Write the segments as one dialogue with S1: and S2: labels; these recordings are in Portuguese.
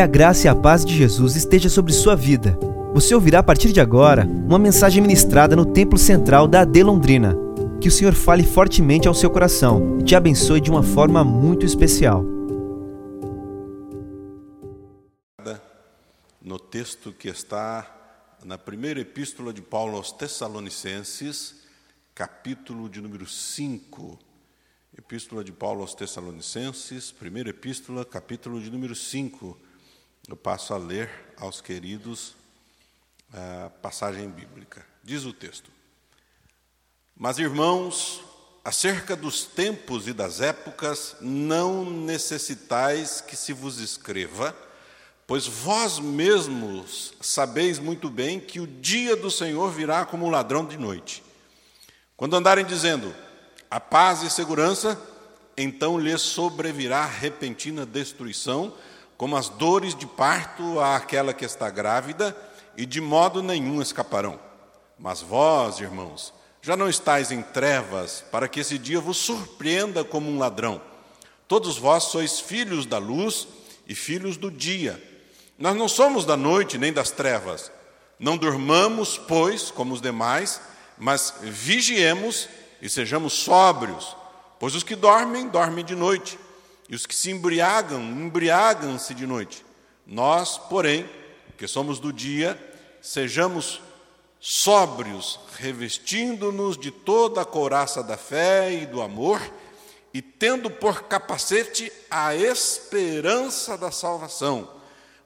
S1: Que a graça e a paz de Jesus esteja sobre sua vida. Você ouvirá a partir de agora uma mensagem ministrada no Templo Central da AD Londrina. Que o Senhor fale fortemente ao seu coração e te abençoe de uma forma muito especial.
S2: No texto que está na primeira epístola de Paulo aos Tessalonicenses, capítulo de número 5. Epístola de Paulo aos Tessalonicenses, primeira epístola, capítulo de número 5. Eu passo a ler aos queridos a passagem bíblica. Diz o texto: Mas irmãos, acerca dos tempos e das épocas, não necessitais que se vos escreva, pois vós mesmos sabeis muito bem que o dia do Senhor virá como um ladrão de noite. Quando andarem dizendo, a paz e segurança, então lhes sobrevirá repentina destruição, como as dores de parto àquela que está grávida, e de modo nenhum escaparão. Mas vós, irmãos, já não estáis em trevas, para que esse dia vos surpreenda como um ladrão. Todos vós sois filhos da luz e filhos do dia. Nós não somos da noite nem das trevas. Não durmamos, pois, como os demais, mas vigiemos e sejamos sóbrios, pois os que dormem, dormem de noite, e os que se embriagam, embriagam-se de noite. Nós, porém, que somos do dia, sejamos sóbrios, revestindo-nos de toda a couraça da fé e do amor, e tendo por capacete a esperança da salvação,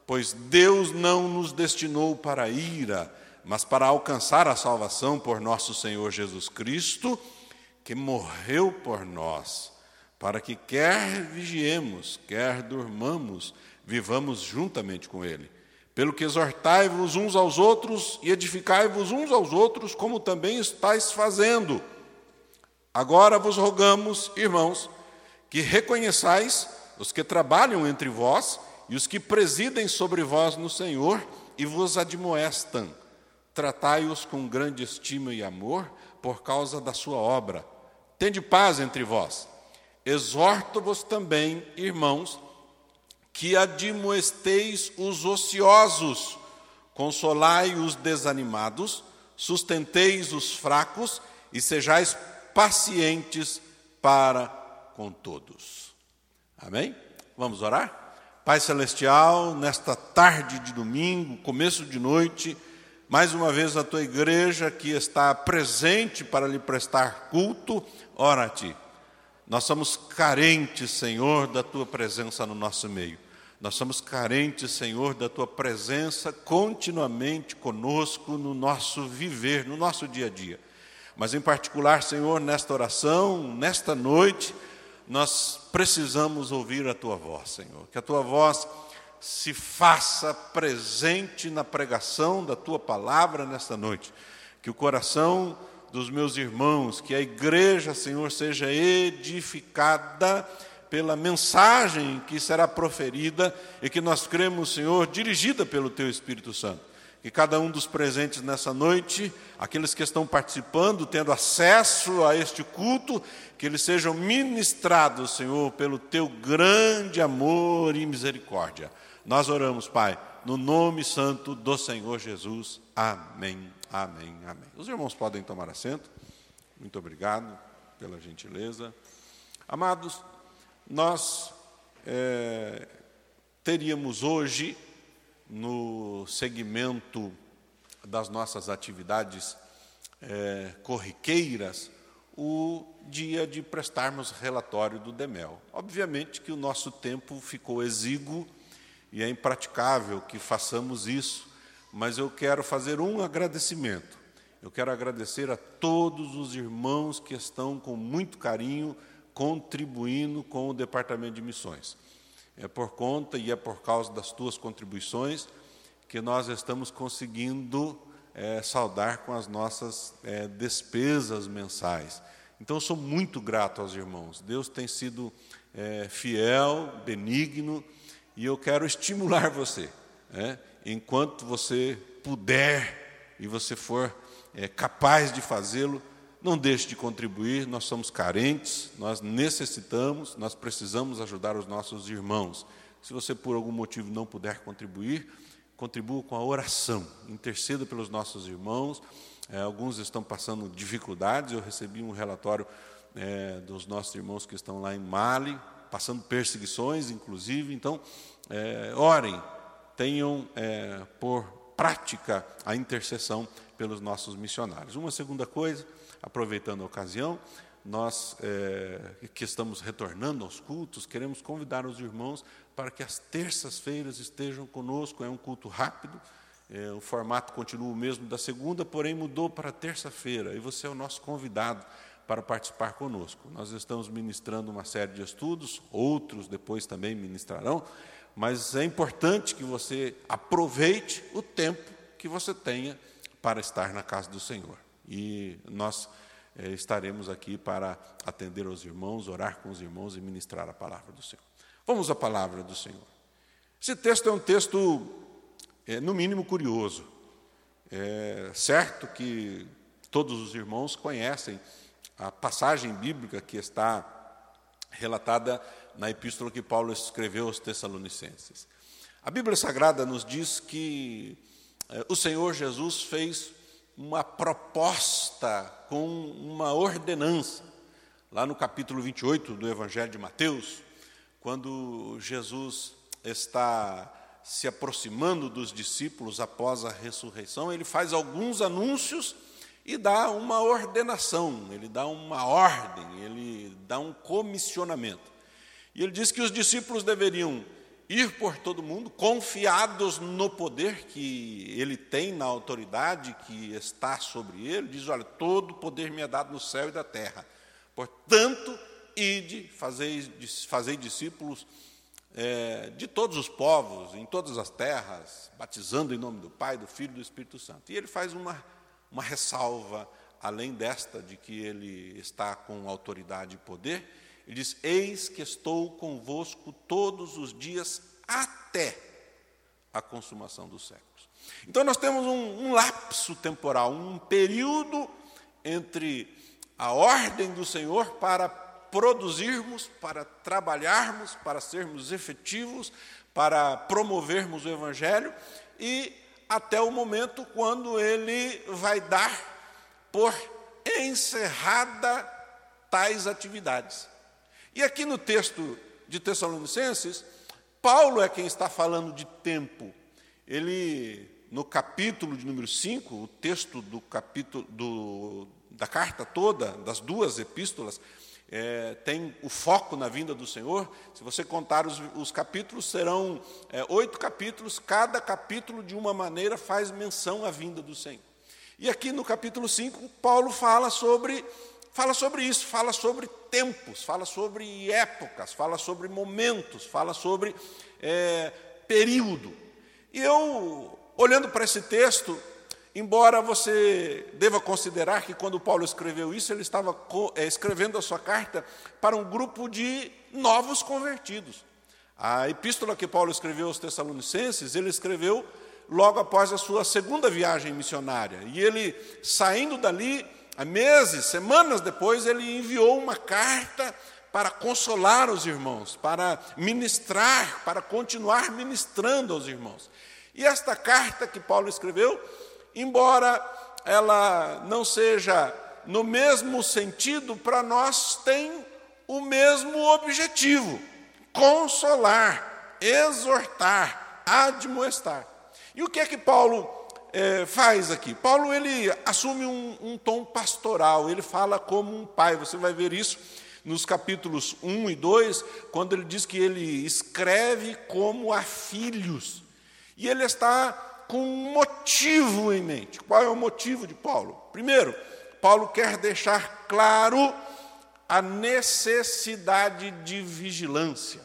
S2: pois Deus não nos destinou para a ira, mas para alcançar a salvação por nosso Senhor Jesus Cristo, que morreu por nós, para que quer vigiemos, quer durmamos, vivamos juntamente com Ele. Pelo que exortai-vos uns aos outros e edificai-vos uns aos outros, como também estáis fazendo. Agora vos rogamos, irmãos, que reconheçais os que trabalham entre vós e os que presidem sobre vós no Senhor e vos admoestam. Tratai-os com grande estima e amor por causa da sua obra Tende paz entre vós. Exorto-vos também, irmãos, que admoesteis os ociosos, consolai os desanimados, sustenteis os fracos e sejais pacientes para com todos. Amém? Vamos orar? Pai Celestial, nesta tarde de domingo, começo de noite, mais uma vez a tua igreja que está presente para lhe prestar culto, ora a ti. Nós somos carentes, Senhor, da tua presença no nosso meio. Nós somos carentes, Senhor, da tua presença continuamente conosco no nosso viver, no nosso dia a dia. Mas em particular, Senhor, nesta oração, nesta noite, nós precisamos ouvir a tua voz, Senhor. Que a tua voz se faça presente na pregação da tua palavra nesta noite. Que o coração dos meus irmãos, que a igreja, Senhor, seja edificada pela mensagem que será proferida e que nós cremos, Senhor, dirigida pelo Teu Espírito Santo. Que cada um dos presentes nessa noite, aqueles que estão participando, tendo acesso a este culto, que eles sejam ministrados, Senhor, pelo Teu grande amor e misericórdia. Nós oramos, Pai, no nome santo do Senhor Jesus. Amém. Amém, amém. Os irmãos podem tomar assento. Muito obrigado pela gentileza. Amados, nós é, teríamos hoje, no segmento das nossas atividades é, corriqueiras, o dia de prestarmos relatório do DEMEL. Obviamente que o nosso tempo ficou exíguo e é impraticável que façamos isso mas eu quero fazer um agradecimento. Eu quero agradecer a todos os irmãos que estão com muito carinho contribuindo com o Departamento de Missões. É por conta e é por causa das tuas contribuições que nós estamos conseguindo é, saudar com as nossas é, despesas mensais. Então, sou muito grato aos irmãos. Deus tem sido é, fiel, benigno, e eu quero estimular você. É, enquanto você puder e você for é, capaz de fazê-lo, não deixe de contribuir. Nós somos carentes, nós necessitamos, nós precisamos ajudar os nossos irmãos. Se você por algum motivo não puder contribuir, contribua com a oração, interceda pelos nossos irmãos. É, alguns estão passando dificuldades. Eu recebi um relatório é, dos nossos irmãos que estão lá em Mali, passando perseguições, inclusive. Então, é, orem, tenham é, por prática a intercessão pelos nossos missionários. Uma segunda coisa, aproveitando a ocasião, nós é, que estamos retornando aos cultos, queremos convidar os irmãos para que as terças-feiras estejam conosco. É um culto rápido, é, o formato continua o mesmo da segunda, porém mudou para terça-feira, e você é o nosso convidado para participar conosco. Nós estamos ministrando uma série de estudos, outros depois também ministrarão, mas é importante que você aproveite o tempo que você tenha para estar na casa do Senhor. E nós é, estaremos aqui para atender aos irmãos, orar com os irmãos e ministrar a palavra do Senhor. Vamos à palavra do Senhor. Esse texto é um texto, é, no mínimo, curioso. É certo que todos os irmãos conhecem a passagem bíblica que está relatada na epístola que Paulo escreveu aos Tessalonicenses. A Bíblia Sagrada nos diz que é, o Senhor Jesus fez uma proposta com uma ordenança. Lá no capítulo 28 do Evangelho de Mateus, quando Jesus está se aproximando dos discípulos após a ressurreição, ele faz alguns anúncios e dá uma ordenação, ele dá uma ordem, ele dá um comissionamento. E ele diz que os discípulos deveriam ir por todo mundo, confiados no poder que ele tem, na autoridade que está sobre ele, diz: Olha, todo poder me é dado no céu e da terra. Portanto, ide, fazei, fazei discípulos é, de todos os povos, em todas as terras, batizando em nome do Pai, do Filho e do Espírito Santo. E ele faz uma, uma ressalva, além desta, de que ele está com autoridade e poder ele diz: Eis que estou convosco todos os dias até a consumação dos séculos. Então nós temos um, um lapso temporal, um período entre a ordem do Senhor para produzirmos, para trabalharmos, para sermos efetivos, para promovermos o Evangelho e até o momento quando ele vai dar por encerrada tais atividades. E aqui no texto de Tessalonicenses, Paulo é quem está falando de tempo. Ele, no capítulo de número 5, o texto do capítulo do, da carta toda, das duas epístolas, é, tem o foco na vinda do Senhor. Se você contar os, os capítulos, serão é, oito capítulos, cada capítulo, de uma maneira, faz menção à vinda do Senhor. E aqui no capítulo 5, Paulo fala sobre fala sobre isso, fala sobre tempos, fala sobre épocas, fala sobre momentos, fala sobre é, período. E eu, olhando para esse texto, embora você deva considerar que quando Paulo escreveu isso, ele estava é, escrevendo a sua carta para um grupo de novos convertidos. A epístola que Paulo escreveu aos Tessalonicenses, ele escreveu logo após a sua segunda viagem missionária. E ele, saindo dali, há meses, semanas depois, ele enviou uma carta para consolar os irmãos, para ministrar, para continuar ministrando aos irmãos. E esta carta que Paulo escreveu, embora ela não seja no mesmo sentido, para nós tem o mesmo objetivo: consolar, exortar, admoestar. E o que é que Paulo é, faz aqui? Paulo ele assume um, um, tom pastoral, ele fala como um pai. Você vai ver isso nos capítulos 1 e 2, quando ele diz que ele escreve como a filhos. E ele está com um motivo em mente. Qual é o motivo de Paulo? Primeiro, Paulo quer deixar claro a necessidade de vigilância.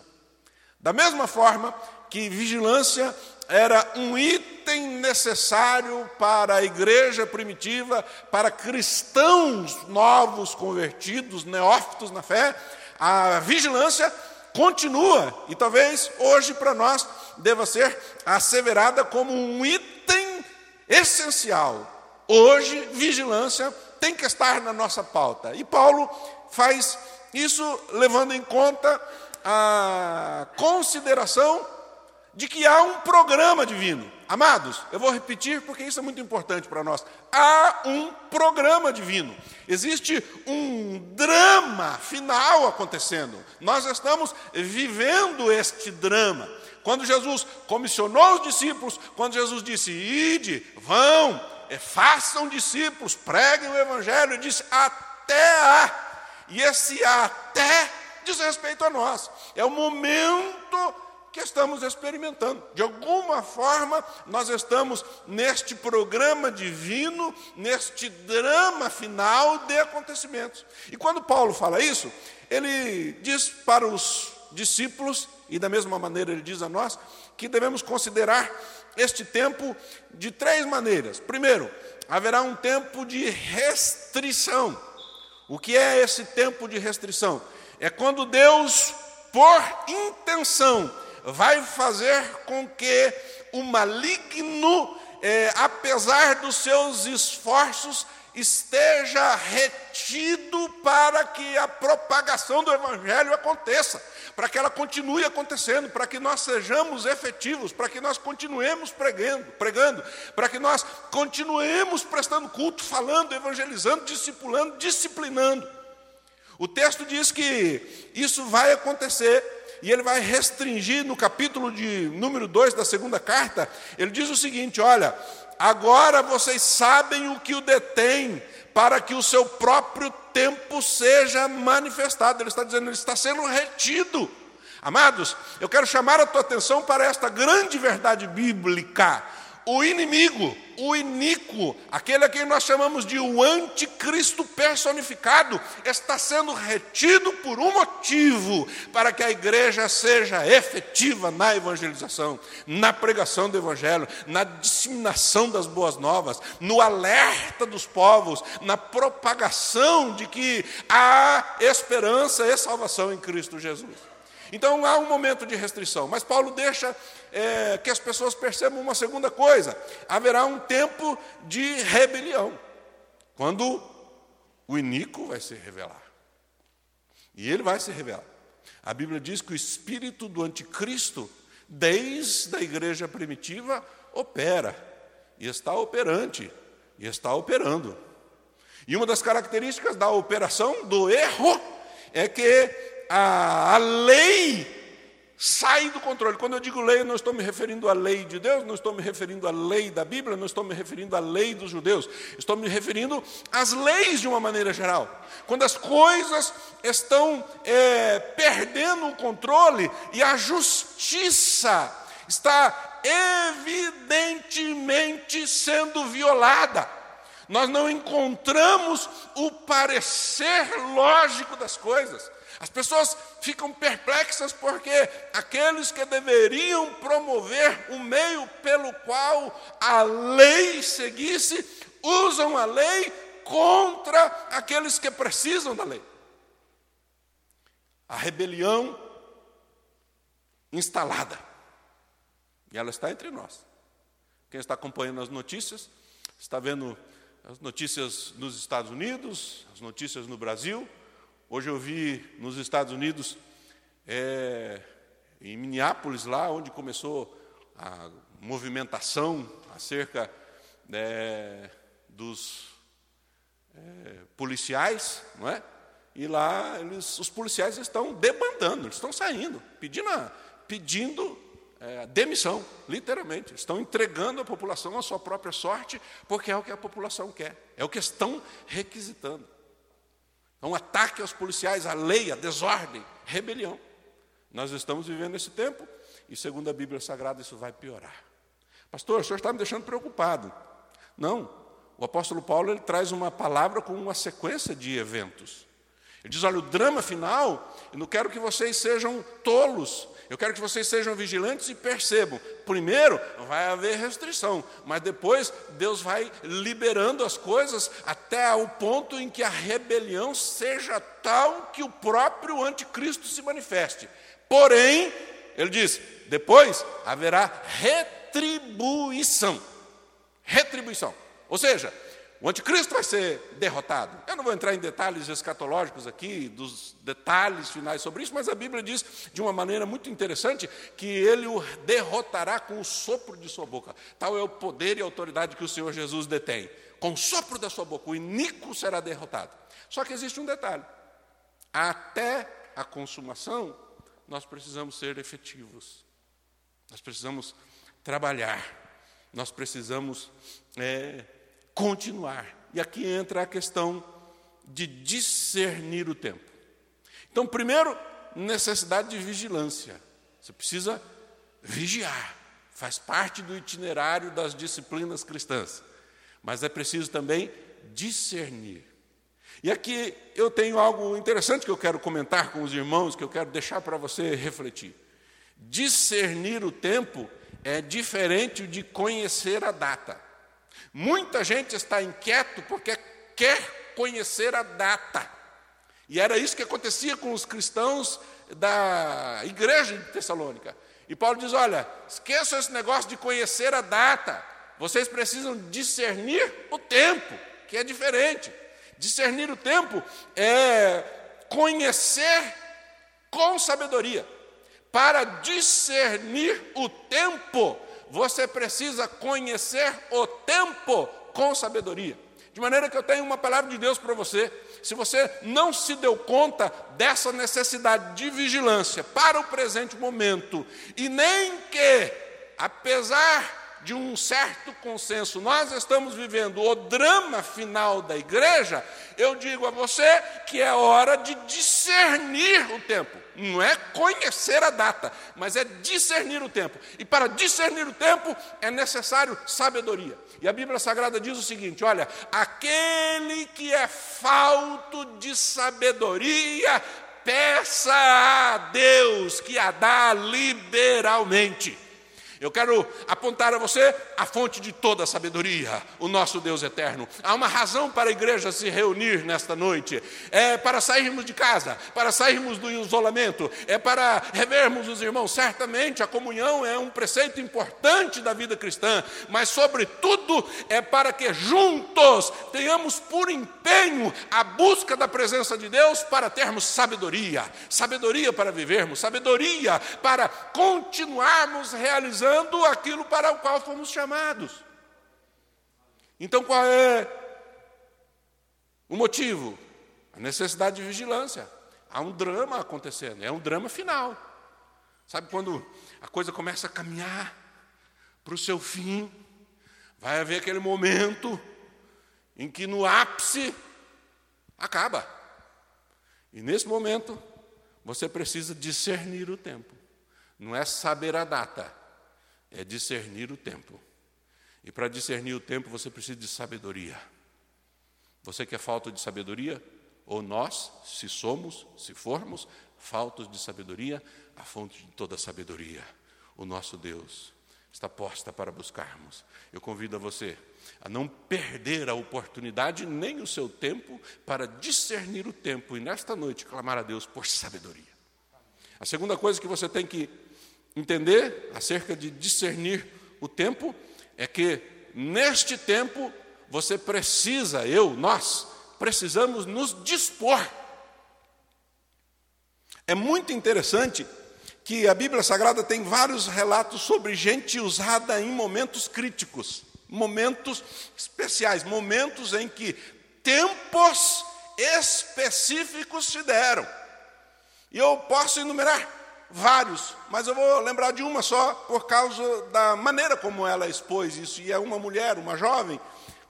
S2: Da mesma forma que vigilância era um item necessário para a igreja primitiva, para cristãos novos convertidos, neófitos na fé, a vigilância continua e talvez hoje para nós deva ser asseverada como um item essencial. Hoje, vigilância tem que estar na nossa pauta. E Paulo faz isso levando em conta a consideração de que há um programa divino. Amados, eu vou repetir porque isso é muito importante para nós. Há um programa divino. Existe um drama final acontecendo. Nós estamos vivendo este drama. Quando Jesus comissionou os discípulos, quando Jesus disse: Ide, vão, façam discípulos, preguem o Evangelho, ele disse: Até a. E esse até diz respeito a nós. É o momento que estamos experimentando. De alguma forma, nós estamos neste programa divino, neste drama final de acontecimentos. E quando Paulo fala isso, ele diz para os discípulos, e da mesma maneira ele diz a nós, que devemos considerar este tempo de três maneiras. Primeiro, haverá um tempo de restrição. O que é esse tempo de restrição? É quando Deus, por intenção, vai fazer com que o maligno, é, apesar dos seus esforços, esteja retido para que a propagação do Evangelho aconteça, para que ela continue acontecendo, para que nós sejamos efetivos, para que nós continuemos pregando, pregando, para que nós continuemos prestando culto, falando, evangelizando, discipulando, disciplinando. O texto diz que isso vai acontecer e ele vai restringir no capítulo de número 2 da segunda carta, ele diz o seguinte: olha, agora vocês sabem o que o detém, para que o seu próprio tempo seja manifestado. Ele está dizendo, ele está sendo retido. Amados, eu quero chamar a tua atenção para esta grande verdade bíblica. O inimigo, o iníquo, aquele a quem nós chamamos de o anticristo personificado, está sendo retido por um motivo, para que a igreja seja efetiva na evangelização, na pregação do evangelho, na disseminação das boas novas, no alerta dos povos, na propagação de que há esperança e salvação em Cristo Jesus. Então há um momento de restrição, mas Paulo deixa é, que as pessoas percebam uma segunda coisa: haverá um tempo de rebelião, quando o iníquo vai se revelar. E ele vai se revelar. A Bíblia diz que o espírito do anticristo, desde a igreja primitiva, opera, e está operante, e está operando. E uma das características da operação do erro é que a, a lei sai do controle. Quando eu digo lei, eu não estou me referindo à lei de Deus, não estou me referindo à lei da Bíblia, não estou me referindo à lei dos judeus, estou me referindo às leis de uma maneira geral. Quando as coisas estão é, perdendo o controle e a justiça está evidentemente sendo violada. Nós não encontramos o parecer lógico das coisas. As pessoas ficam perplexas porque aqueles que deveriam promover o meio pelo qual a lei seguisse, usam a lei contra aqueles que precisam da lei. A rebelião instalada. E ela está entre nós. Quem está acompanhando as notícias, está vendo as notícias nos Estados Unidos, as notícias no Brasil, Hoje eu vi nos Estados Unidos, é, em Minneapolis, lá onde começou a movimentação acerca é, dos é, policiais, não é? E lá eles, os policiais estão debandando, eles estão saindo, pedindo, a, pedindo é, demissão, literalmente. Estão entregando a população à sua própria sorte, porque é o que a população quer, é o que estão requisitando. É um ataque aos policiais, à lei, à desordem, rebelião. Nós estamos vivendo esse tempo e, segundo a Bíblia Sagrada, isso vai piorar. Pastor, o senhor está me deixando preocupado. Não, o apóstolo Paulo ele traz uma palavra com uma sequência de eventos. Ele diz: olha, o drama final, eu não quero que vocês sejam tolos, eu quero que vocês sejam vigilantes e percebam. Primeiro, vai haver restrição, mas depois Deus vai liberando as coisas até o ponto em que a rebelião seja tal que o próprio anticristo se manifeste. Porém, ele diz: depois haverá retribuição. Retribuição. Ou seja, o anticristo vai ser derrotado. Eu não vou entrar em detalhes escatológicos aqui, dos detalhes finais sobre isso, mas a Bíblia diz de uma maneira muito interessante que ele o derrotará com o sopro de sua boca. Tal é o poder e a autoridade que o Senhor Jesus detém. Com o sopro da sua boca, o iníquo será derrotado. Só que existe um detalhe: até a consumação, nós precisamos ser efetivos, nós precisamos trabalhar, nós precisamos. É, continuar. E aqui entra a questão de discernir o tempo. Então, primeiro, necessidade de vigilância. Você precisa vigiar. Faz parte do itinerário das disciplinas cristãs. Mas é preciso também discernir. E aqui eu tenho algo interessante que eu quero comentar com os irmãos, que eu quero deixar para você refletir. Discernir o tempo é diferente de conhecer a data. Muita gente está inquieto porque quer conhecer a data. E era isso que acontecia com os cristãos da igreja de Tessalônica. E Paulo diz: olha, esqueçam esse negócio de conhecer a data. Vocês precisam discernir o tempo, que é diferente. Discernir o tempo é conhecer com sabedoria. Para discernir o tempo, você precisa conhecer o tempo com sabedoria. De maneira que eu tenho uma palavra de Deus para você. Se você não se deu conta dessa necessidade de vigilância para o presente momento, e nem que, apesar de um certo consenso, nós estamos vivendo o drama final da igreja, eu digo a você que é hora de discernir o tempo. Não é conhecer a data, mas é discernir o tempo. E para discernir o tempo é necessário sabedoria. E a Bíblia Sagrada diz o seguinte: olha, aquele que é falto de sabedoria, peça a Deus que a dá liberalmente. Eu quero apontar a você a fonte de toda a sabedoria, o nosso Deus eterno. Há uma razão para a igreja se reunir nesta noite: é para sairmos de casa, para sairmos do isolamento, é para revermos os irmãos. Certamente a comunhão é um preceito importante da vida cristã, mas, sobretudo, é para que juntos tenhamos por empenho a busca da presença de Deus para termos sabedoria sabedoria para vivermos, sabedoria para continuarmos realizando realizando aquilo para o qual fomos chamados. Então qual é o motivo? A necessidade de vigilância. Há um drama acontecendo, é um drama final. Sabe quando a coisa começa a caminhar para o seu fim, vai haver aquele momento em que no ápice acaba. E nesse momento, você precisa discernir o tempo. Não é saber a data, é discernir o tempo. E para discernir o tempo você precisa de sabedoria. Você quer falta de sabedoria? Ou nós, se somos, se formos faltos de sabedoria, a fonte de toda sabedoria, o nosso Deus, está posta para buscarmos. Eu convido a você a não perder a oportunidade nem o seu tempo para discernir o tempo e nesta noite clamar a Deus por sabedoria. A segunda coisa que você tem que entender acerca de discernir o tempo é que neste tempo você precisa, eu, nós, precisamos nos dispor. É muito interessante que a Bíblia Sagrada tem vários relatos sobre gente usada em momentos críticos, momentos especiais, momentos em que tempos específicos se deram. E eu posso enumerar vários, mas eu vou lembrar de uma só por causa da maneira como ela expôs isso. E é uma mulher, uma jovem,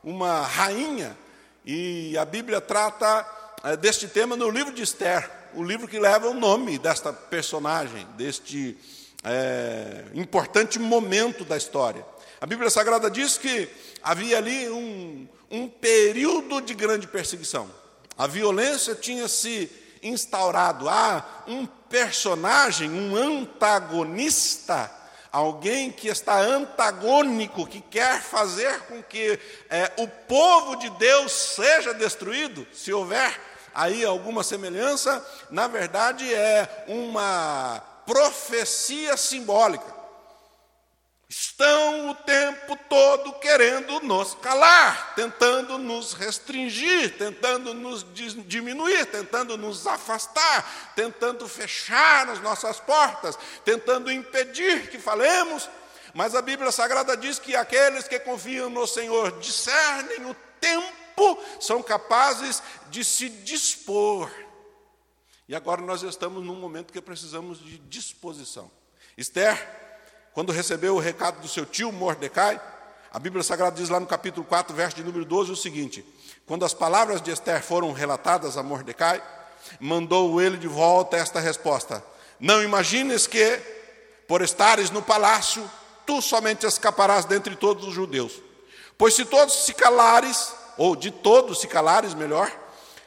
S2: uma rainha, e a Bíblia trata é, deste tema no livro de Esther, o livro que leva o nome desta personagem, deste é, importante momento da história. A Bíblia Sagrada diz que havia ali um, um período de grande perseguição. A violência tinha se instaurado. Há um personagem, um antagonista, alguém que está antagônico, que quer fazer com que é, o povo de Deus seja destruído, se houver aí alguma semelhança, na verdade é uma profecia simbólica. Estão o tempo todo querendo nos calar, tentando nos restringir, tentando nos diminuir, tentando nos afastar, tentando fechar as nossas portas, tentando impedir que falemos. Mas a Bíblia Sagrada diz que aqueles que confiam no Senhor discernem o tempo, são capazes de se dispor. E agora nós estamos num momento que precisamos de disposição. Esther quando recebeu o recado do seu tio Mordecai, a Bíblia Sagrada diz lá no capítulo 4, verso de número 12, o seguinte: Quando as palavras de Esther foram relatadas a Mordecai, mandou ele de volta esta resposta: Não imagines que, por estares no palácio, tu somente escaparás dentre todos os judeus. Pois se todos se calares, ou de todos se calares, melhor,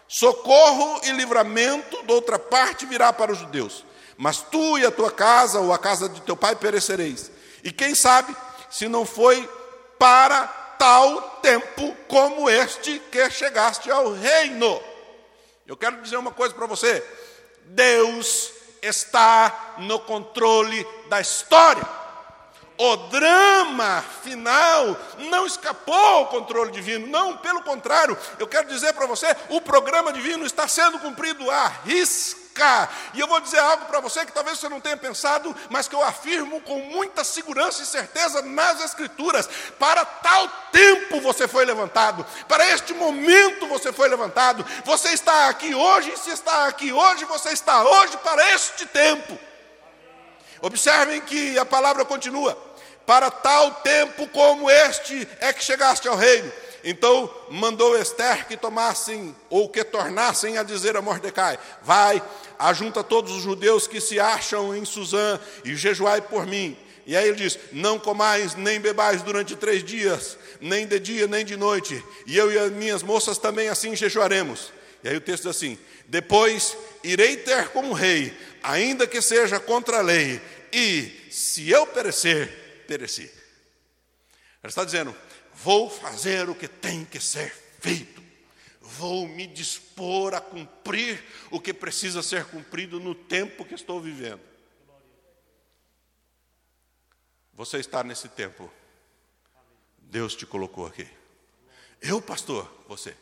S2: socorro e livramento de outra parte virá para os judeus mas tu e a tua casa, ou a casa de teu pai, perecereis. E quem sabe se não foi para tal tempo como este que chegaste ao reino. Eu quero dizer uma coisa para você: Deus está no controle da história. O drama final não escapou ao controle divino, não, pelo contrário, eu quero dizer para você: o programa divino está sendo cumprido à risca e eu vou dizer algo para você que talvez você não tenha pensado, mas que eu afirmo com muita segurança e certeza nas Escrituras: para tal tempo você foi levantado, para este momento você foi levantado. Você está aqui hoje, se está aqui hoje, você está hoje para este tempo. Observem que a palavra continua: para tal tempo como este é que chegaste ao reino. Então mandou Esther que tomassem, ou que tornassem a dizer a Mordecai: Vai, ajunta todos os judeus que se acham em Suzã e jejuai por mim. E aí ele diz: Não comais nem bebais durante três dias, nem de dia nem de noite, e eu e as minhas moças também assim jejuaremos. E aí o texto diz assim: Depois irei ter com o rei, ainda que seja contra a lei, e se eu perecer, pereci. Ele está dizendo: Vou fazer o que tem que ser feito. Vou me dispor a cumprir o que precisa ser cumprido no tempo que estou vivendo. Você está nesse tempo. Deus te colocou aqui. Eu, pastor, você.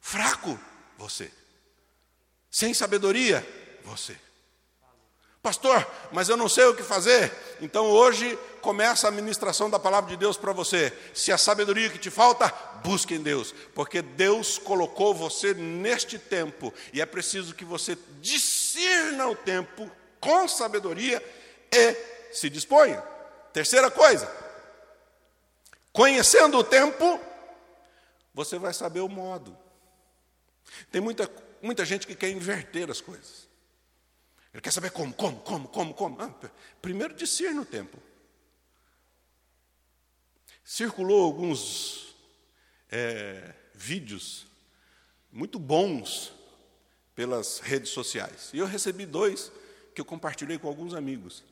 S2: Fraco, você. Sem sabedoria, você. Pastor, mas eu não sei o que fazer. Então hoje começa a ministração da palavra de Deus para você. Se a sabedoria que te falta, busque em Deus, porque Deus colocou você neste tempo e é preciso que você discirna o tempo com sabedoria e se disponha. Terceira coisa, conhecendo o tempo, você vai saber o modo. Tem muita, muita gente que quer inverter as coisas. Ele quer saber como, como, como, como, como. Ah, primeiro discerne o tempo. Circulou alguns é, vídeos muito bons pelas redes sociais. E eu recebi dois que eu compartilhei com alguns amigos.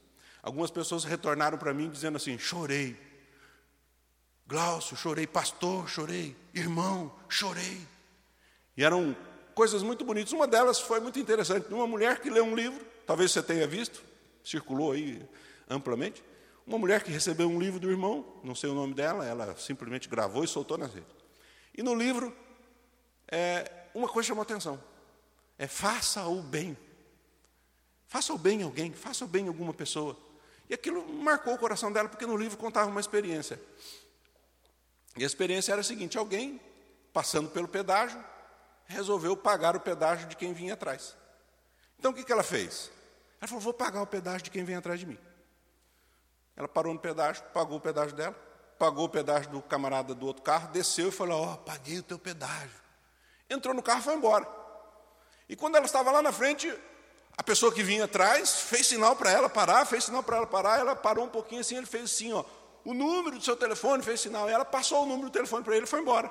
S2: Algumas pessoas retornaram para mim dizendo assim: chorei. Glaucio, chorei. Pastor, chorei. Irmão, chorei. E eram coisas muito bonitas. Uma delas foi muito interessante. Uma mulher que leu um livro talvez você tenha visto, circulou aí amplamente, uma mulher que recebeu um livro do irmão, não sei o nome dela, ela simplesmente gravou e soltou nas redes. E no livro, é, uma coisa chamou atenção: é faça o bem. Faça o bem a alguém, faça o bem a alguma pessoa. E aquilo marcou o coração dela, porque no livro contava uma experiência. E a experiência era a seguinte: alguém, passando pelo pedágio, resolveu pagar o pedágio de quem vinha atrás. Então o que, que ela fez? Ela falou: vou pagar o pedágio de quem vem atrás de mim. Ela parou no pedágio, pagou o pedágio dela, pagou o pedágio do camarada do outro carro, desceu e falou: Ó, oh, paguei o teu pedágio. Entrou no carro e foi embora. E quando ela estava lá na frente, a pessoa que vinha atrás fez sinal para ela parar, fez sinal para ela parar, ela parou um pouquinho assim, ele fez assim, ó, o número do seu telefone, fez sinal, ela passou o número do telefone para ele e foi embora.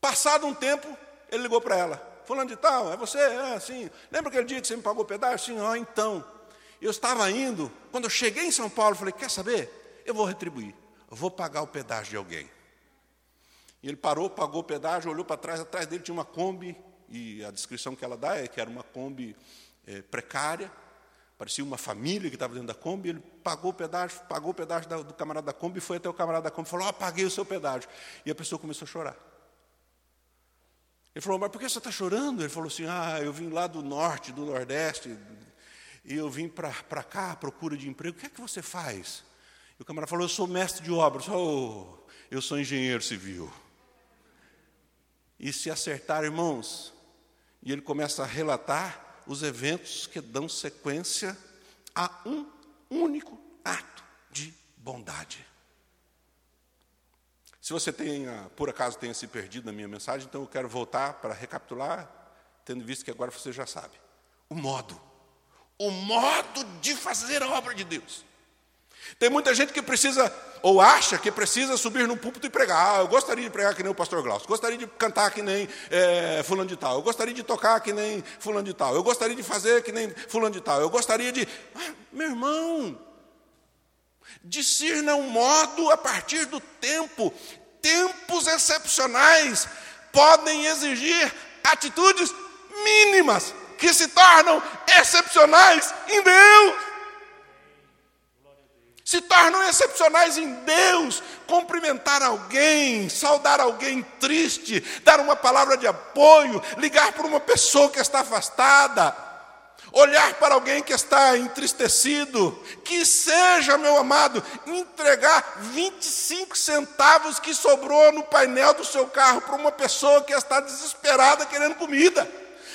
S2: Passado um tempo, ele ligou para ela fulano de tal, é você? É, sim. Lembra aquele dia que você me pagou o pedaço? Sim, ó, então. Eu estava indo, quando eu cheguei em São Paulo, falei, quer saber? Eu vou retribuir, eu vou pagar o pedágio de alguém. E ele parou, pagou o pedágio, olhou para trás, atrás dele tinha uma Kombi, e a descrição que ela dá é que era uma Kombi é, precária, Parecia uma família que estava dentro da Kombi, ele pagou o pedágio, pagou o pedágio do camarada da Kombi, foi até o camarada da Kombi e falou, ó, oh, paguei o seu pedágio. E a pessoa começou a chorar. Ele falou, mas por que você está chorando? Ele falou assim, ah, eu vim lá do norte, do nordeste, e eu vim para cá à procura de emprego. O que é que você faz? E o camarada falou, eu sou mestre de obras. Oh, eu sou engenheiro civil. E se acertar, irmãos, e ele começa a relatar os eventos que dão sequência a um único ato de bondade. Se você tenha, por acaso tenha se perdido na minha mensagem, então eu quero voltar para recapitular, tendo visto que agora você já sabe. O modo. O modo de fazer a obra de Deus. Tem muita gente que precisa, ou acha que precisa subir no púlpito e pregar. Ah, eu gostaria de pregar que nem o pastor Glaucio, gostaria de cantar que nem é, fulano de tal, eu gostaria de tocar que nem fulano de tal, eu gostaria de fazer que nem fulano de tal, eu gostaria de. Ah, meu irmão, discirna um modo a partir do tempo. Tempos excepcionais podem exigir atitudes mínimas que se tornam excepcionais em Deus se tornam excepcionais em Deus. Cumprimentar alguém, saudar alguém triste, dar uma palavra de apoio, ligar para uma pessoa que está afastada, olhar para alguém que está entristecido, que seja, meu amado, entregar 25 centavos que sobrou no painel do seu carro para uma pessoa que está desesperada querendo comida.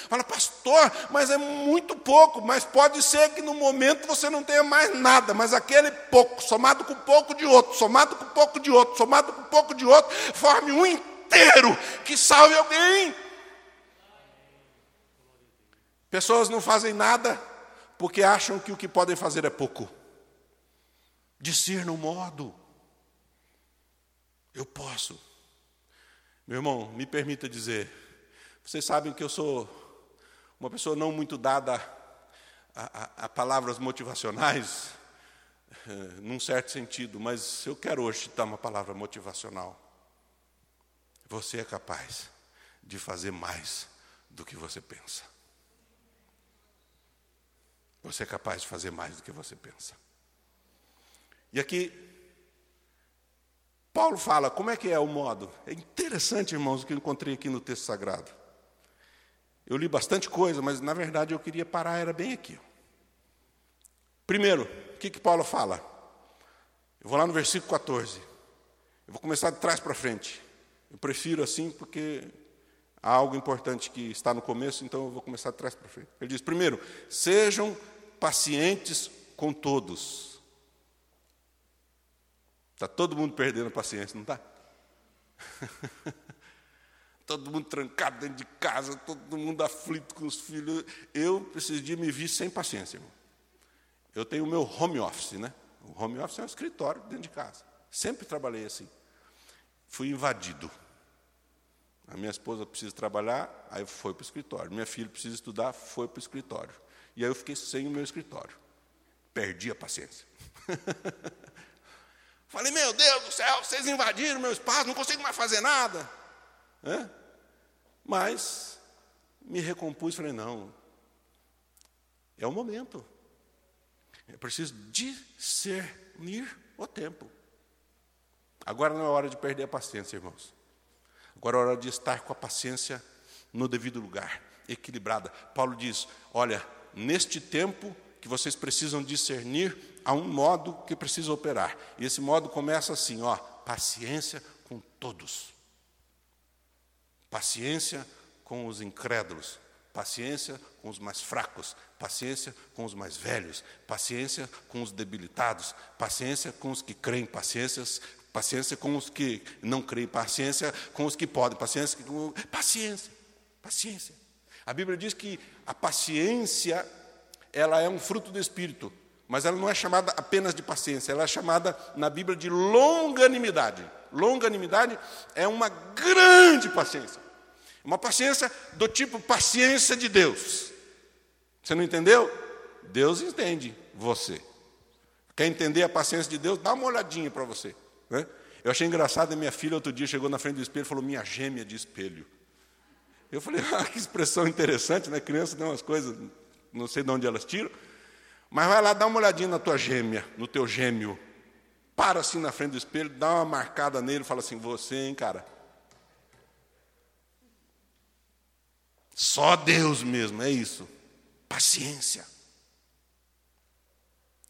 S2: Fala, pastor, mas é muito pouco, mas pode ser que no momento você não tenha mais nada, mas aquele pouco, somado com pouco de outro, somado com pouco de outro, somado com pouco de outro, forme um inteiro que salve alguém. Pessoas não fazem nada porque acham que o que podem fazer é pouco. Discernam o modo. Eu posso. Meu irmão, me permita dizer, vocês sabem que eu sou uma pessoa não muito dada a, a, a palavras motivacionais, eh, num certo sentido, mas eu quero hoje dar uma palavra motivacional. Você é capaz de fazer mais do que você pensa. Você é capaz de fazer mais do que você pensa. E aqui, Paulo fala como é que é o modo. É interessante, irmãos, o que eu encontrei aqui no texto sagrado. Eu li bastante coisa, mas na verdade eu queria parar, era bem aqui. Primeiro, o que, que Paulo fala? Eu vou lá no versículo 14. Eu vou começar de trás para frente. Eu prefiro assim porque há algo importante que está no começo, então eu vou começar de trás para frente. Ele diz: primeiro, sejam pacientes com todos. Está todo mundo perdendo paciência, não está? todo mundo trancado dentro de casa, todo mundo aflito com os filhos. Eu, esses dias, me vi sem paciência, irmão. Eu tenho o meu home office, né? O home office é um escritório dentro de casa. Sempre trabalhei assim. Fui invadido. A minha esposa precisa trabalhar, aí foi para o escritório. Minha filha precisa estudar, foi para o escritório. E aí eu fiquei sem o meu escritório. Perdi a paciência. Falei, meu Deus do céu, vocês invadiram meu espaço, não consigo mais fazer nada. É? Mas me recompus falei: não, é o momento. É preciso discernir o tempo. Agora não é hora de perder a paciência, irmãos. Agora é hora de estar com a paciência no devido lugar, equilibrada. Paulo diz: olha, neste tempo que vocês precisam discernir, há um modo que precisa operar. E esse modo começa assim: ó, paciência com todos. Paciência com os incrédulos, paciência com os mais fracos, paciência com os mais velhos, paciência com os debilitados, paciência com os que creem, paciência, paciência com os que não creem, paciência. Com os que podem, paciência paciência, paciência. A Bíblia diz que a paciência ela é um fruto do espírito, mas ela não é chamada apenas de paciência, ela é chamada na Bíblia de longanimidade. Longanimidade é uma grande paciência. Uma paciência do tipo paciência de Deus. Você não entendeu? Deus entende você. Quer entender a paciência de Deus? Dá uma olhadinha para você. Né? Eu achei engraçado, minha filha outro dia chegou na frente do espelho e falou, minha gêmea de espelho. Eu falei, ah, que expressão interessante, né? Criança tem umas coisas, não sei de onde elas tiram. Mas vai lá, dá uma olhadinha na tua gêmea, no teu gêmeo. Para assim na frente do espelho, dá uma marcada nele fala assim: Você, hein, cara? Só Deus mesmo, é isso. Paciência.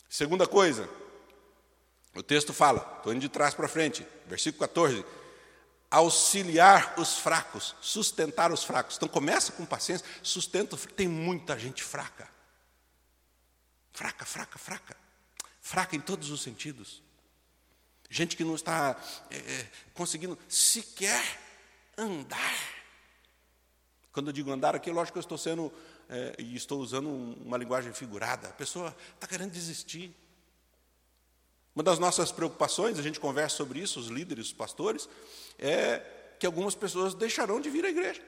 S2: Segunda coisa, o texto fala, estou indo de trás para frente, versículo 14: auxiliar os fracos, sustentar os fracos. Então começa com paciência, sustenta. Tem muita gente fraca. Fraca, fraca, fraca. Fraca em todos os sentidos. Gente que não está é, é conseguindo sequer andar. Quando eu digo andar aqui, lógico que eu estou sendo, é, e estou usando uma linguagem figurada. A pessoa está querendo desistir. Uma das nossas preocupações, a gente conversa sobre isso, os líderes, os pastores, é que algumas pessoas deixarão de vir à igreja.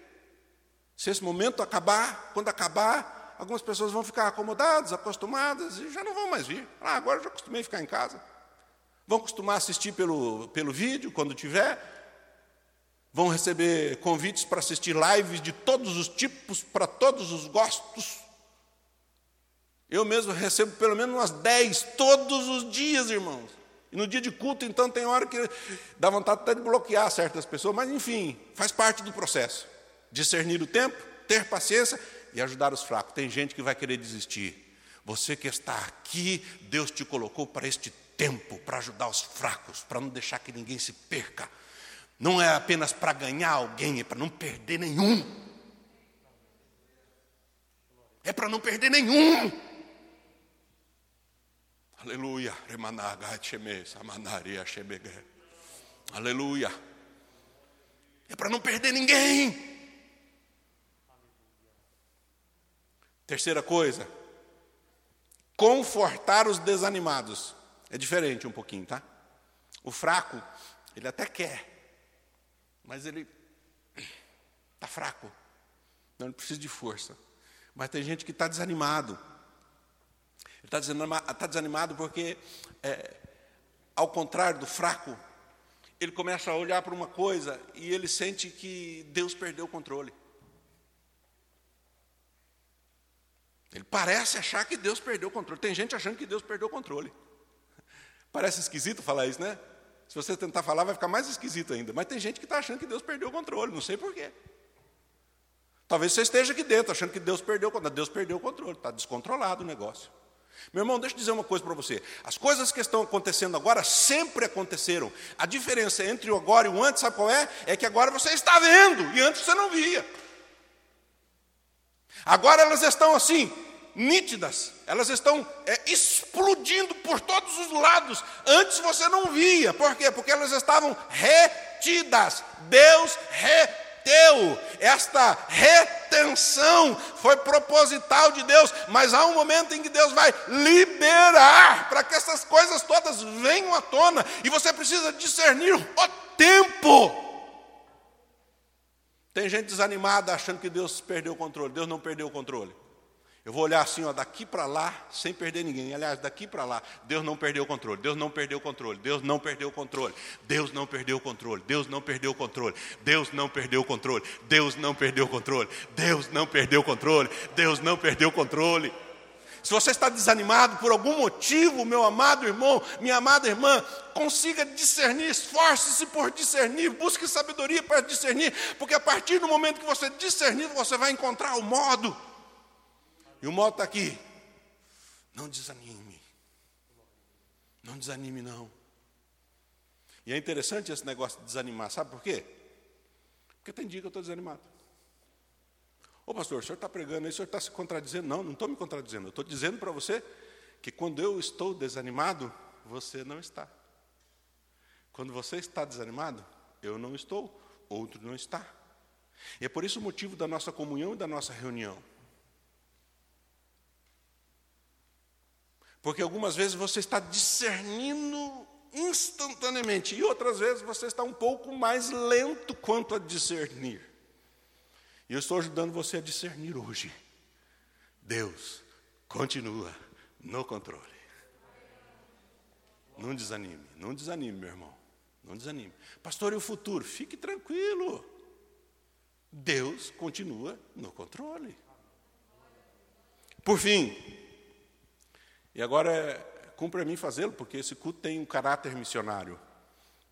S2: Se esse momento acabar, quando acabar, algumas pessoas vão ficar acomodadas, acostumadas e já não vão mais vir. Ah, agora eu já acostumei a ficar em casa. Vão costumar assistir pelo, pelo vídeo, quando tiver. Vão receber convites para assistir lives de todos os tipos, para todos os gostos. Eu mesmo recebo pelo menos umas 10 todos os dias, irmãos. E no dia de culto, então, tem hora que dá vontade até de bloquear certas pessoas, mas enfim, faz parte do processo. Discernir o tempo, ter paciência e ajudar os fracos. Tem gente que vai querer desistir. Você que está aqui, Deus te colocou para este tempo, para ajudar os fracos, para não deixar que ninguém se perca. Não é apenas para ganhar alguém, é para não perder nenhum. É para não perder nenhum. Aleluia. Aleluia. É para não perder ninguém. Terceira coisa, confortar os desanimados. É diferente um pouquinho, tá? O fraco, ele até quer, mas ele está fraco. Não, ele precisa de força. Mas tem gente que está desanimado. Está desanimado, tá desanimado porque, é, ao contrário do fraco, ele começa a olhar para uma coisa e ele sente que Deus perdeu o controle. Ele parece achar que Deus perdeu o controle. Tem gente achando que Deus perdeu o controle. Parece esquisito falar isso, né? Se você tentar falar, vai ficar mais esquisito ainda. Mas tem gente que está achando que Deus perdeu o controle, não sei porquê. Talvez você esteja aqui dentro achando que Deus perdeu o controle. Deus perdeu o controle, está descontrolado o negócio. Meu irmão, deixa eu dizer uma coisa para você. As coisas que estão acontecendo agora sempre aconteceram. A diferença entre o agora e o antes, sabe qual é? É que agora você está vendo e antes você não via. Agora elas estão assim, nítidas, elas estão é, explodindo por todos os lados. Antes você não via, por quê? Porque elas estavam retidas. Deus retém prometeu, esta retenção foi proposital de Deus, mas há um momento em que Deus vai liberar para que essas coisas todas venham à tona, e você precisa discernir o tempo. Tem gente desanimada achando que Deus perdeu o controle. Deus não perdeu o controle. Eu vou olhar assim, ó, daqui para lá, sem perder ninguém. Aliás, daqui para lá, Deus não perdeu o controle. Deus não perdeu o controle. Deus não perdeu o controle. Deus não perdeu o controle. Deus não perdeu o controle. Deus não perdeu o controle. Deus não perdeu o controle. Deus não perdeu o controle. Deus não perdeu o controle. Se você está desanimado por algum motivo, meu amado irmão, minha amada irmã, consiga discernir, esforce-se por discernir, busque sabedoria para discernir, porque a partir do momento que você discernir, você vai encontrar o modo e o modo está aqui. Não desanime. Não desanime, não. E é interessante esse negócio de desanimar, sabe por quê? Porque tem dia que eu estou desanimado. Ô pastor, o senhor está pregando aí, o senhor está se contradizendo? Não, não estou me contradizendo. Eu estou dizendo para você que quando eu estou desanimado, você não está. Quando você está desanimado, eu não estou, outro não está. E é por isso o motivo da nossa comunhão e da nossa reunião. Porque algumas vezes você está discernindo instantaneamente, e outras vezes você está um pouco mais lento quanto a discernir. E eu estou ajudando você a discernir hoje. Deus continua no controle. Não desanime, não desanime, meu irmão. Não desanime. Pastor, e o futuro? Fique tranquilo. Deus continua no controle. Por fim, E agora é, cumpre a mim fazê-lo, porque esse culto tem um caráter missionário.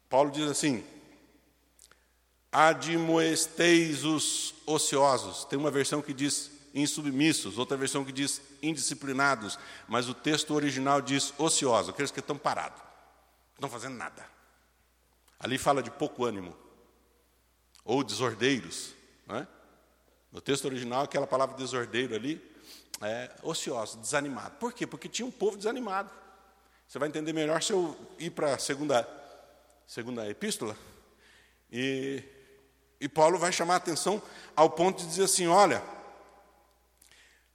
S2: Paulo diz assim: admoesteis os ociosos. Tem uma versão que diz insubmissos, outra versão que diz indisciplinados, mas o texto original diz ociosos, aqueles que estão parados, não estão fazendo nada. Ali fala de pouco ânimo, ou desordeiros. Não é? No texto original, aquela palavra desordeiro ali é ocioso, desanimado. Por quê? Porque tinha um povo desanimado. Você vai entender melhor se eu ir para a segunda, segunda epístola. E, e Paulo vai chamar a atenção ao ponto de dizer assim: olha,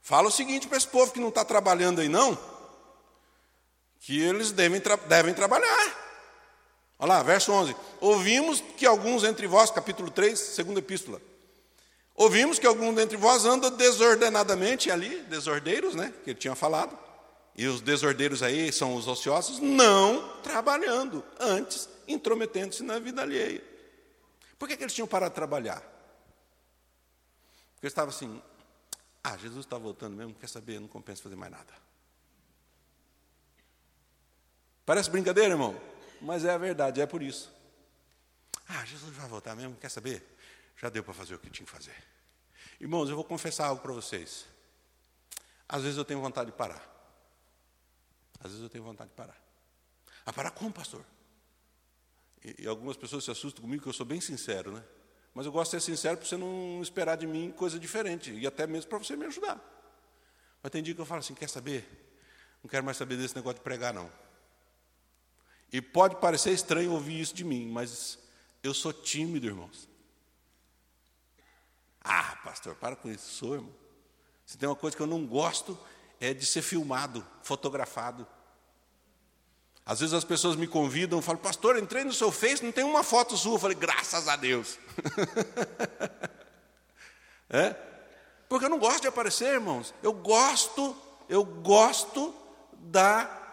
S2: fala o seguinte para esse povo que não está trabalhando aí, não, que eles devem, tra devem trabalhar. Olha lá, verso 11. Ouvimos que alguns entre vós, capítulo 3, segunda epístola. Ouvimos que alguns entre vós andam desordenadamente ali, desordeiros, né? Que ele tinha falado. E os desordeiros aí são os ociosos, não trabalhando, antes intrometendo-se na vida alheia. Por que, que eles tinham parado de trabalhar? Porque eles estavam assim, ah, Jesus está voltando mesmo, quer saber, não compensa fazer mais nada. Parece brincadeira, irmão? Mas é a verdade, é por isso. Ah, Jesus vai voltar mesmo, quer saber? Já deu para fazer o que tinha que fazer. Irmãos, eu vou confessar algo para vocês. Às vezes eu tenho vontade de parar. Às vezes eu tenho vontade de parar. A parar como, pastor? E, e algumas pessoas se assustam comigo, que eu sou bem sincero, né? Mas eu gosto de ser sincero para você não esperar de mim coisa diferente. E até mesmo para você me ajudar. Mas tem dia que eu falo assim, quer saber? Não quero mais saber desse negócio de pregar, não. E pode parecer estranho ouvir isso de mim, mas eu sou tímido, irmãos. Ah, pastor, para com isso, sou, irmão. Se tem uma coisa que eu não gosto, é de ser filmado, fotografado. Às vezes as pessoas me convidam, falam, pastor, entrei no seu Face, não tem uma foto sua. Eu falei, graças a Deus. é? Porque eu não gosto de aparecer, irmãos. Eu gosto, eu gosto da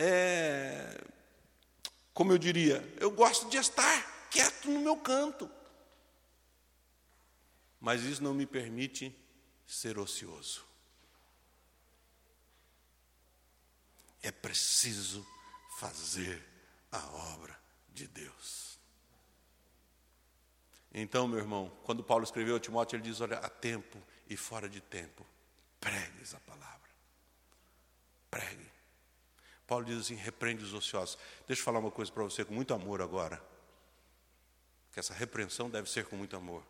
S2: é, como eu diria, eu gosto de estar quieto no meu canto. Mas isso não me permite ser ocioso. É preciso fazer a obra de Deus. Então, meu irmão, quando Paulo escreveu a Timóteo, ele diz: Olha, há tempo e fora de tempo, pregues a palavra. Pregue. Paulo diz assim: repreende os ociosos. Deixa eu falar uma coisa para você com muito amor agora. Que essa repreensão deve ser com muito amor.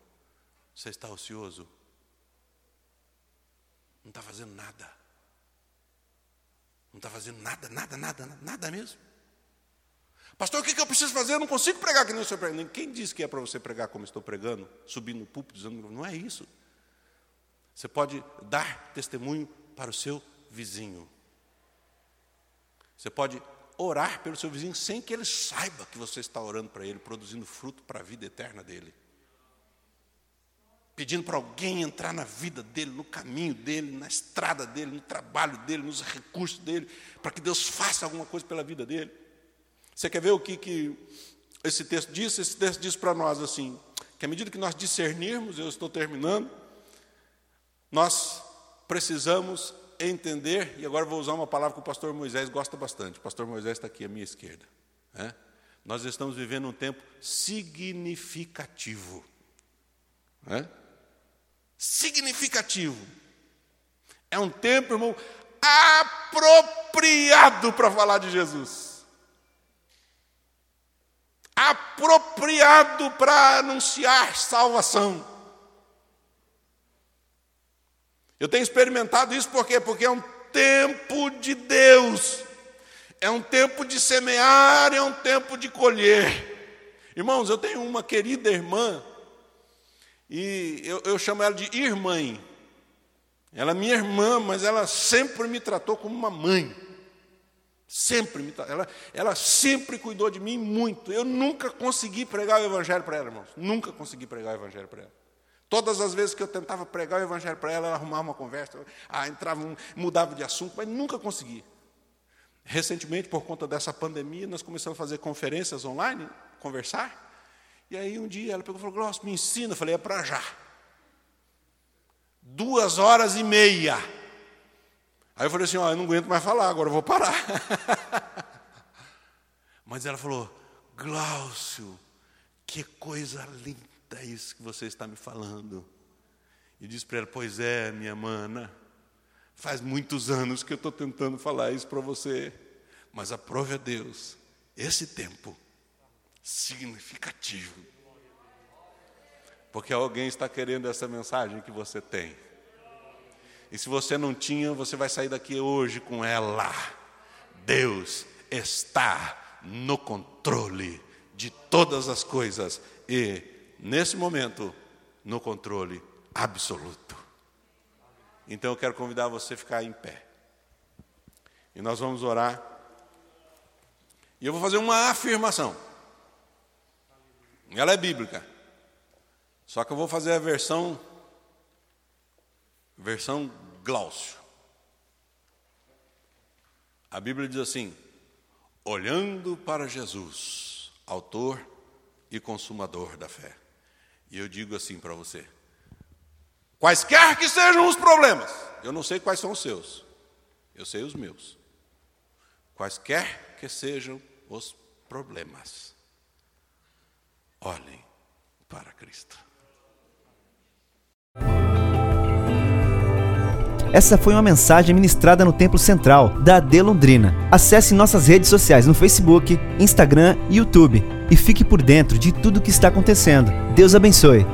S2: Você está ocioso? Não está fazendo nada. Não está fazendo nada, nada, nada, nada mesmo. Pastor, o que, eu preciso fazer? Eu não consigo pregar que nem o senhor prega. Quem disse que é para você pregar como estou pregando, subindo no púlpito, dizendo, não é isso. Você pode dar testemunho para o seu vizinho. Você pode orar pelo seu vizinho sem que ele saiba que você está orando para ele, produzindo fruto para a vida eterna dele. Pedindo para alguém entrar na vida dele, no caminho dele, na estrada dele, no trabalho dele, nos recursos dele, para que Deus faça alguma coisa pela vida dele. Você quer ver o que, que esse texto diz? Esse texto diz para nós assim: que à medida que nós discernirmos, eu estou terminando, nós precisamos entender, e agora vou usar uma palavra que o pastor Moisés gosta bastante. O pastor Moisés está aqui à minha esquerda. Né? Nós estamos vivendo um tempo significativo. Né? Significativo. É um tempo, irmão, apropriado para falar de Jesus. Apropriado para anunciar salvação. Eu tenho experimentado isso por quê? Porque é um tempo de Deus, é um tempo de semear, é um tempo de colher. Irmãos, eu tenho uma querida irmã, e eu, eu chamo ela de irmã. Ela é minha irmã, mas ela sempre me tratou como uma mãe. Sempre me ela, ela sempre cuidou de mim muito. Eu nunca consegui pregar o evangelho para ela, irmãos. Nunca consegui pregar o evangelho para ela. Todas as vezes que eu tentava pregar o evangelho para ela, ela arrumava uma conversa, ah, entrava, mudava de assunto, mas nunca consegui. Recentemente, por conta dessa pandemia, nós começamos a fazer conferências online, conversar. E aí um dia ela pegou e falou, Glaucio, me ensina. Eu falei, é para já. Duas horas e meia. Aí eu falei assim: Ó, eu não aguento mais falar, agora eu vou parar. Mas ela falou: Glaucio, que coisa linda isso que você está me falando. E disse para ela: Pois é, minha mana, faz muitos anos que eu estou tentando falar isso para você, mas aprove a Deus esse tempo significativo. Porque alguém está querendo essa mensagem que você tem. E se você não tinha, você vai sair daqui hoje com ela. Deus está no controle de todas as coisas e, nesse momento, no controle absoluto. Então eu quero convidar você a ficar em pé. E nós vamos orar. E eu vou fazer uma afirmação. Ela é bíblica. Só que eu vou fazer a versão versão Glaucio. A Bíblia diz assim: olhando para Jesus, autor e consumador da fé. E eu digo assim para você: quaisquer que sejam os problemas, eu não sei quais são os seus, eu sei os meus. Quaisquer que sejam os problemas, olhem para Cristo.
S1: Essa foi uma mensagem ministrada no Templo Central da AD Londrina. Acesse nossas redes sociais no Facebook, Instagram e YouTube e fique por dentro de tudo o que está acontecendo. Deus abençoe.